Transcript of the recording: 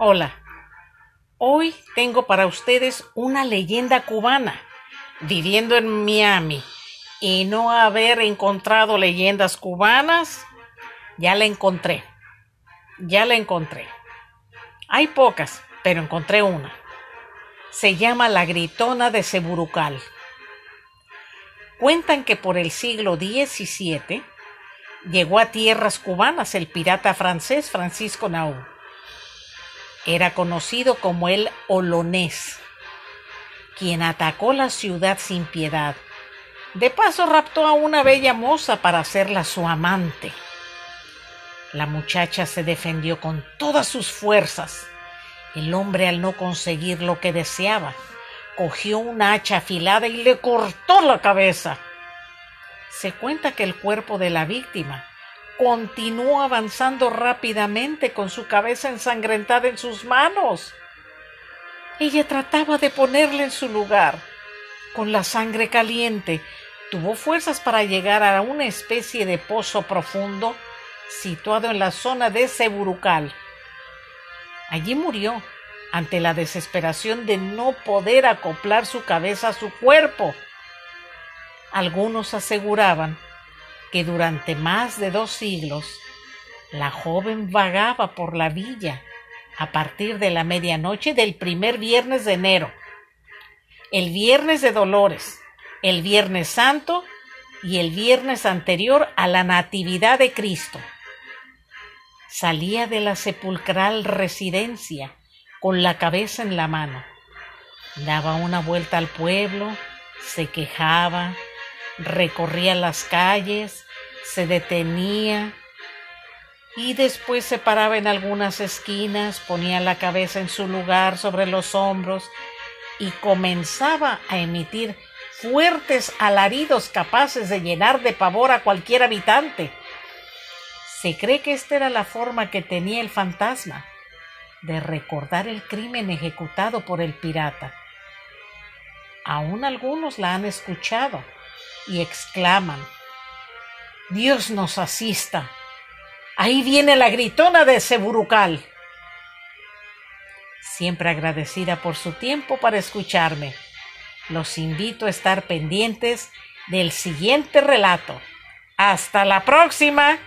Hola, hoy tengo para ustedes una leyenda cubana viviendo en Miami y no haber encontrado leyendas cubanas, ya la encontré, ya la encontré. Hay pocas, pero encontré una. Se llama La Gritona de Seburucal. Cuentan que por el siglo XVII llegó a tierras cubanas el pirata francés Francisco Nau. Era conocido como el Olonés, quien atacó la ciudad sin piedad. De paso raptó a una bella moza para hacerla su amante. La muchacha se defendió con todas sus fuerzas. El hombre, al no conseguir lo que deseaba, cogió una hacha afilada y le cortó la cabeza. Se cuenta que el cuerpo de la víctima continuó avanzando rápidamente con su cabeza ensangrentada en sus manos. Ella trataba de ponerle en su lugar. Con la sangre caliente, tuvo fuerzas para llegar a una especie de pozo profundo situado en la zona de Seburucal. Allí murió ante la desesperación de no poder acoplar su cabeza a su cuerpo. Algunos aseguraban que durante más de dos siglos la joven vagaba por la villa a partir de la medianoche del primer viernes de enero, el viernes de Dolores, el viernes santo y el viernes anterior a la Natividad de Cristo. Salía de la sepulcral residencia con la cabeza en la mano. Daba una vuelta al pueblo, se quejaba, recorría las calles, se detenía y después se paraba en algunas esquinas, ponía la cabeza en su lugar sobre los hombros y comenzaba a emitir fuertes alaridos capaces de llenar de pavor a cualquier habitante. Se cree que esta era la forma que tenía el fantasma de recordar el crimen ejecutado por el pirata. Aún algunos la han escuchado y exclaman, Dios nos asista. Ahí viene la gritona de Seburucal. Siempre agradecida por su tiempo para escucharme. Los invito a estar pendientes del siguiente relato. Hasta la próxima.